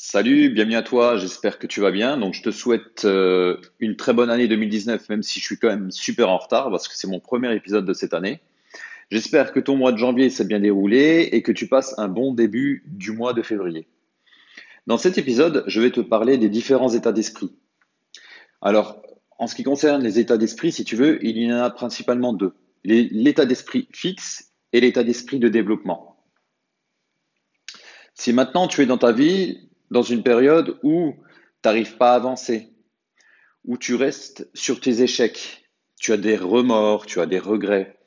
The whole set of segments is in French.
Salut, bienvenue à toi, j'espère que tu vas bien. Donc je te souhaite euh, une très bonne année 2019, même si je suis quand même super en retard parce que c'est mon premier épisode de cette année. J'espère que ton mois de janvier s'est bien déroulé et que tu passes un bon début du mois de février. Dans cet épisode, je vais te parler des différents états d'esprit. Alors, en ce qui concerne les états d'esprit, si tu veux, il y en a principalement deux. L'état d'esprit fixe et l'état d'esprit de développement. Si maintenant tu es dans ta vie dans une période où tu n'arrives pas à avancer, où tu restes sur tes échecs, tu as des remords, tu as des regrets,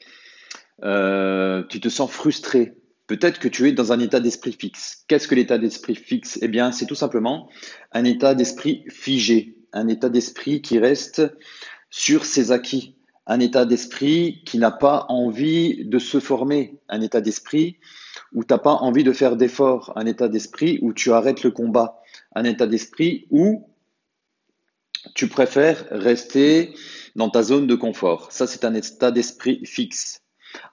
euh, tu te sens frustré. Peut-être que tu es dans un état d'esprit fixe. Qu'est-ce que l'état d'esprit fixe? Eh bien, c'est tout simplement un état d'esprit figé, un état d'esprit qui reste sur ses acquis, un état d'esprit qui n'a pas envie de se former, un état d'esprit où tu n'as pas envie de faire d'efforts, un état d'esprit où tu arrêtes le combat, un état d'esprit où tu préfères rester dans ta zone de confort. Ça, c'est un état d'esprit fixe.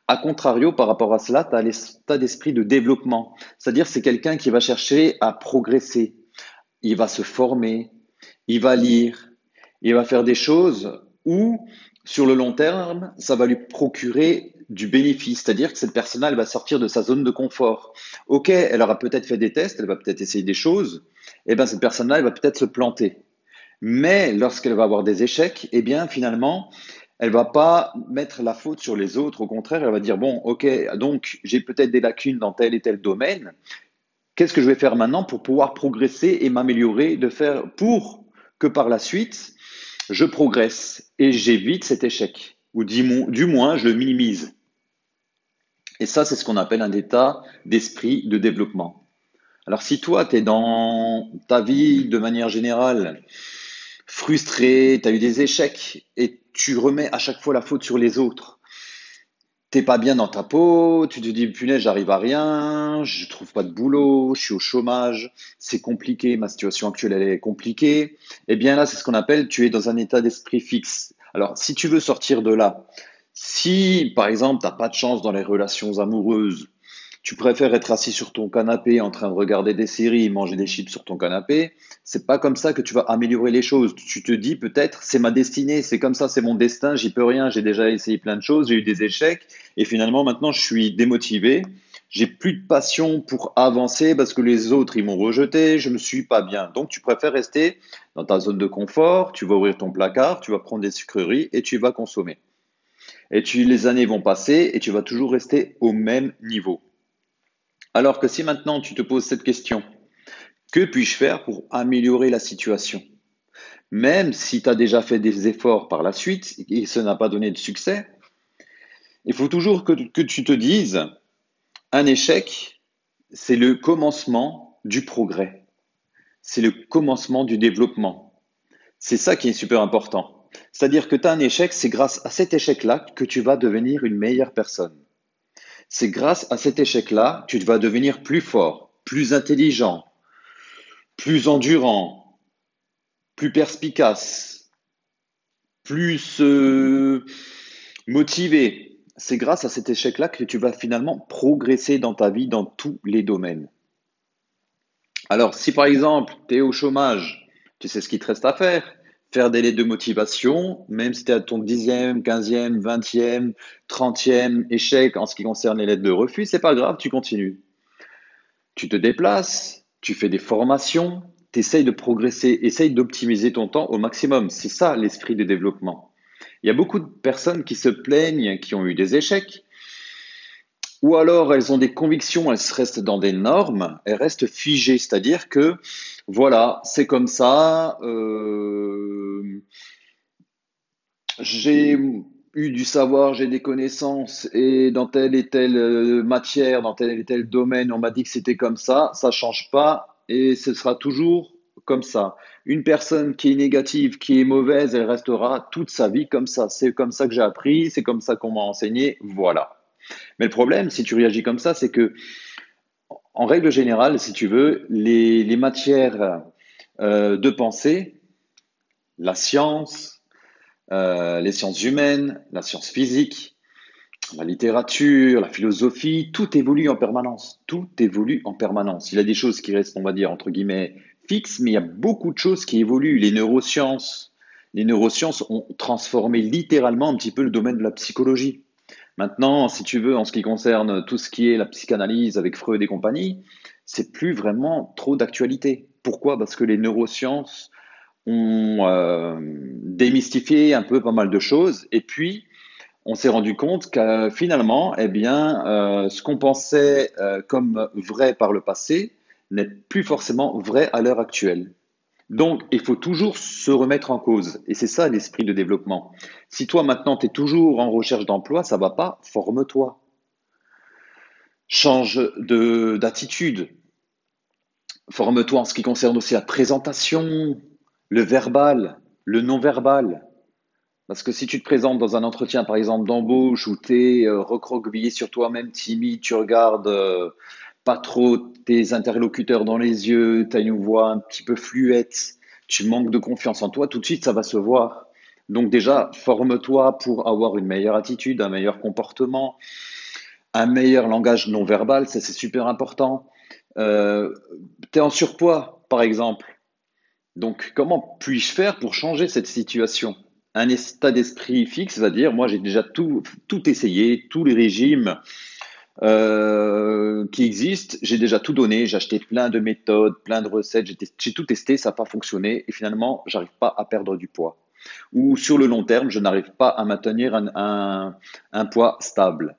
A contrario, par rapport à cela, tu as l'état d'esprit de développement. C'est-à-dire, c'est quelqu'un qui va chercher à progresser. Il va se former, il va lire, il va faire des choses où sur le long terme, ça va lui procurer du bénéfice, c'est-à-dire que cette personne-là, elle va sortir de sa zone de confort. Ok, elle aura peut-être fait des tests, elle va peut-être essayer des choses, et eh bien cette personne-là, elle va peut-être se planter. Mais lorsqu'elle va avoir des échecs, eh bien finalement, elle va pas mettre la faute sur les autres. Au contraire, elle va dire bon, ok, donc j'ai peut-être des lacunes dans tel et tel domaine. Qu'est-ce que je vais faire maintenant pour pouvoir progresser et m'améliorer, de faire pour que par la suite je progresse et j'évite cet échec, ou du moins je le minimise. Et ça, c'est ce qu'on appelle un état d'esprit de développement. Alors si toi, tu es dans ta vie de manière générale frustré, tu as eu des échecs et tu remets à chaque fois la faute sur les autres, t'es pas bien dans ta peau, tu te dis punaise, j'arrive à rien, je trouve pas de boulot, je suis au chômage, c'est compliqué, ma situation actuelle elle est compliquée. Eh bien là, c'est ce qu'on appelle tu es dans un état d'esprit fixe. Alors, si tu veux sortir de là, si par exemple, t'as pas de chance dans les relations amoureuses, tu préfères être assis sur ton canapé en train de regarder des séries, manger des chips sur ton canapé, c'est pas comme ça que tu vas améliorer les choses. Tu te dis peut-être c'est ma destinée, c'est comme ça, c'est mon destin, j'y peux rien, j'ai déjà essayé plein de choses, j'ai eu des échecs et finalement maintenant je suis démotivé. J'ai plus de passion pour avancer parce que les autres ils m'ont rejeté, je me suis pas bien. Donc tu préfères rester dans ta zone de confort, tu vas ouvrir ton placard, tu vas prendre des sucreries et tu vas consommer. Et tu, les années vont passer et tu vas toujours rester au même niveau. Alors que si maintenant tu te poses cette question, que puis-je faire pour améliorer la situation? Même si tu as déjà fait des efforts par la suite et ça n'a pas donné de succès, il faut toujours que, que tu te dises, un échec, c'est le commencement du progrès. C'est le commencement du développement. C'est ça qui est super important. C'est-à-dire que tu as un échec, c'est grâce à cet échec-là que tu vas devenir une meilleure personne. C'est grâce à cet échec-là que tu vas devenir plus fort, plus intelligent, plus endurant, plus perspicace, plus euh, motivé. C'est grâce à cet échec-là que tu vas finalement progresser dans ta vie dans tous les domaines. Alors, si par exemple, tu es au chômage, tu sais ce qu'il te reste à faire faire des lettres de motivation, même si tu es à ton dixième, quinzième, vingtième, trentième échec en ce qui concerne les lettres de refus, c'est pas grave, tu continues. Tu te déplaces, tu fais des formations, tu essayes de progresser, essaye d'optimiser ton temps au maximum. C'est ça l'esprit de développement. Il y a beaucoup de personnes qui se plaignent, qui ont eu des échecs, ou alors elles ont des convictions, elles restent dans des normes, elles restent figées, c'est-à-dire que voilà, c'est comme ça. Euh, j'ai eu du savoir, j'ai des connaissances et dans telle et telle euh, matière, dans tel et tel domaine, on m'a dit que c'était comme ça, ça change pas et ce sera toujours comme ça. Une personne qui est négative, qui est mauvaise, elle restera toute sa vie comme ça. C'est comme ça que j'ai appris, c'est comme ça qu'on m'a enseigné, voilà. Mais le problème, si tu réagis comme ça, c'est que, en règle générale, si tu veux, les, matières euh, de pensée, la science, euh, les sciences humaines, la science physique, la littérature, la philosophie, tout évolue en permanence. Tout évolue en permanence. Il y a des choses qui restent, on va dire, entre guillemets, fixes, mais il y a beaucoup de choses qui évoluent. Les neurosciences, les neurosciences ont transformé littéralement un petit peu le domaine de la psychologie. Maintenant, si tu veux, en ce qui concerne tout ce qui est la psychanalyse avec Freud et compagnie, c'est plus vraiment trop d'actualité. Pourquoi? Parce que les neurosciences ont euh, démystifié un peu pas mal de choses et puis on s'est rendu compte que finalement, eh bien, euh, ce qu'on pensait euh, comme vrai par le passé n'est plus forcément vrai à l'heure actuelle. Donc, il faut toujours se remettre en cause. Et c'est ça l'esprit de développement. Si toi, maintenant, tu es toujours en recherche d'emploi, ça va pas, forme-toi. Change d'attitude. Forme-toi en ce qui concerne aussi la présentation, le verbal, le non-verbal. Parce que si tu te présentes dans un entretien, par exemple, d'embauche, où tu es euh, recroquevillé sur toi-même, timide, tu regardes euh, pas trop tes interlocuteurs dans les yeux, tu as une voix un petit peu fluette, tu manques de confiance en toi, tout de suite, ça va se voir. Donc déjà, forme-toi pour avoir une meilleure attitude, un meilleur comportement, un meilleur langage non verbal, ça c'est super important. Euh, tu es en surpoids, par exemple. Donc comment puis-je faire pour changer cette situation? Un état d'esprit fixe va dire, moi j'ai déjà tout, tout essayé, tous les régimes euh, qui existent, j'ai déjà tout donné, j'ai acheté plein de méthodes, plein de recettes, j'ai tout testé, ça n'a pas fonctionné et finalement j'arrive pas à perdre du poids. Ou sur le long terme, je n'arrive pas à maintenir un, un, poids stable.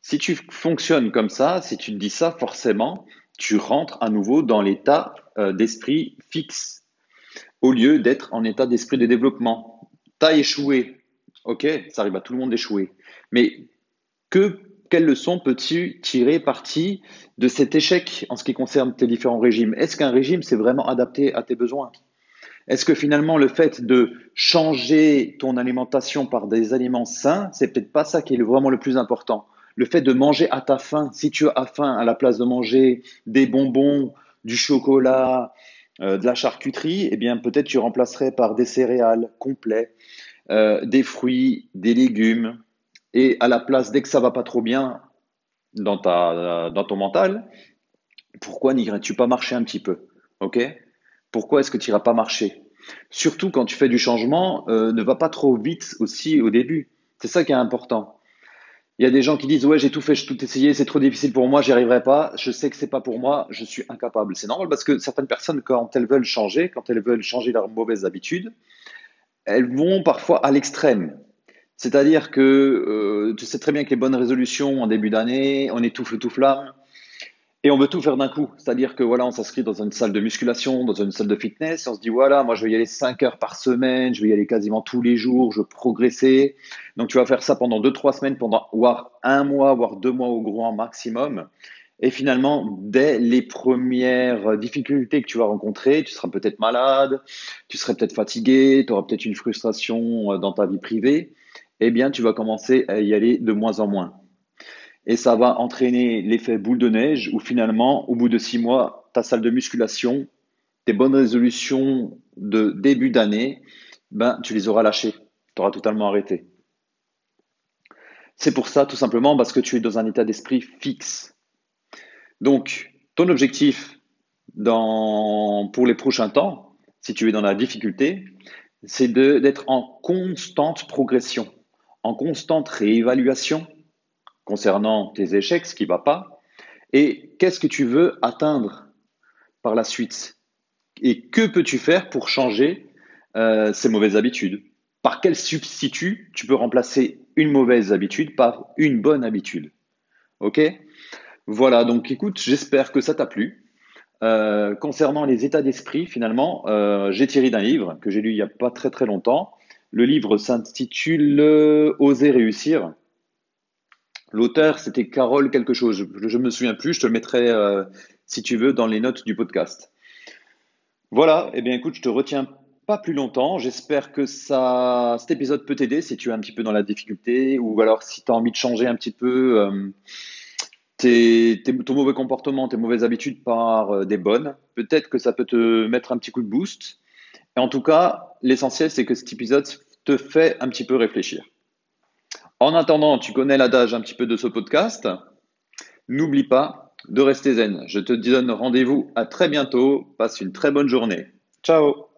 Si tu fonctionnes comme ça, si tu te dis ça, forcément, tu rentres à nouveau dans l'état euh, d'esprit fixe, au lieu d'être en état d'esprit de développement. T'as échoué. Ok, ça arrive à tout le monde d'échouer. Mais que, quelle leçon peux-tu tirer parti de cet échec en ce qui concerne tes différents régimes? Est-ce qu'un régime, c'est vraiment adapté à tes besoins? Est-ce que finalement, le fait de changer ton alimentation par des aliments sains, c'est peut-être pas ça qui est vraiment le plus important? Le fait de manger à ta faim, si tu as faim à la place de manger des bonbons, du chocolat, euh, de la charcuterie, eh bien peut-être tu remplacerais par des céréales complets, euh, des fruits, des légumes, et à la place, dès que ça va pas trop bien dans, ta, dans ton mental, pourquoi n'irais-tu pas marcher un petit peu Ok? Pourquoi est-ce que tu n'iras pas marcher? Surtout quand tu fais du changement, euh, ne va pas trop vite aussi au début. C'est ça qui est important. Il y a des gens qui disent ouais j'ai tout fait, j'ai tout essayé, c'est trop difficile pour moi, j'y arriverai pas. Je sais que c'est pas pour moi, je suis incapable. C'est normal parce que certaines personnes quand elles veulent changer, quand elles veulent changer leurs mauvaises habitudes, elles vont parfois à l'extrême. C'est-à-dire que euh, tu sais très bien que les bonnes résolutions en début d'année, on étouffe tout flamme et on veut tout faire d'un coup. C'est-à-dire que voilà, on s'inscrit dans une salle de musculation, dans une salle de fitness, et on se dit voilà, moi je vais y aller 5 heures par semaine, je vais y aller quasiment tous les jours, je veux progresser. Donc tu vas faire ça pendant 2-3 semaines, pendant voire un mois, voire deux mois au grand maximum. Et finalement, dès les premières difficultés que tu vas rencontrer, tu seras peut-être malade, tu serais peut-être fatigué, tu auras peut-être une frustration euh, dans ta vie privée, eh bien, tu vas commencer à y aller de moins en moins. Et ça va entraîner l'effet boule de neige où finalement, au bout de six mois, ta salle de musculation, tes bonnes résolutions de début d'année, ben, tu les auras lâchées. Tu auras totalement arrêté. C'est pour ça, tout simplement, parce que tu es dans un état d'esprit fixe. Donc, ton objectif pour les prochains temps, si tu es dans la difficulté, c'est d'être en constante progression, en constante réévaluation concernant tes échecs, ce qui ne va pas, et qu'est-ce que tu veux atteindre par la suite? Et que peux-tu faire pour changer euh, ces mauvaises habitudes? Par quel substitut tu peux remplacer une mauvaise habitude par une bonne habitude? Ok? Voilà, donc écoute, j'espère que ça t'a plu. Euh, concernant les états d'esprit, finalement, euh, j'ai tiré d'un livre que j'ai lu il n'y a pas très très longtemps. Le livre s'intitule euh, Oser réussir. L'auteur, c'était Carole quelque chose. Je ne me souviens plus, je te le mettrai, si tu veux, dans les notes du podcast. Voilà, eh bien écoute, je te retiens pas plus longtemps. J'espère que ça, cet épisode peut t'aider si tu es un petit peu dans la difficulté ou alors si tu as envie de changer un petit peu ton mauvais comportement, tes mauvaises habitudes par euh, des bonnes. Peut-être que ça peut te mettre un petit coup de boost. Et en tout cas, l'essentiel, c'est que cet épisode te fait un petit peu réfléchir. En attendant, tu connais l'adage un petit peu de ce podcast. N'oublie pas de rester zen. Je te donne rendez-vous à très bientôt. Passe une très bonne journée. Ciao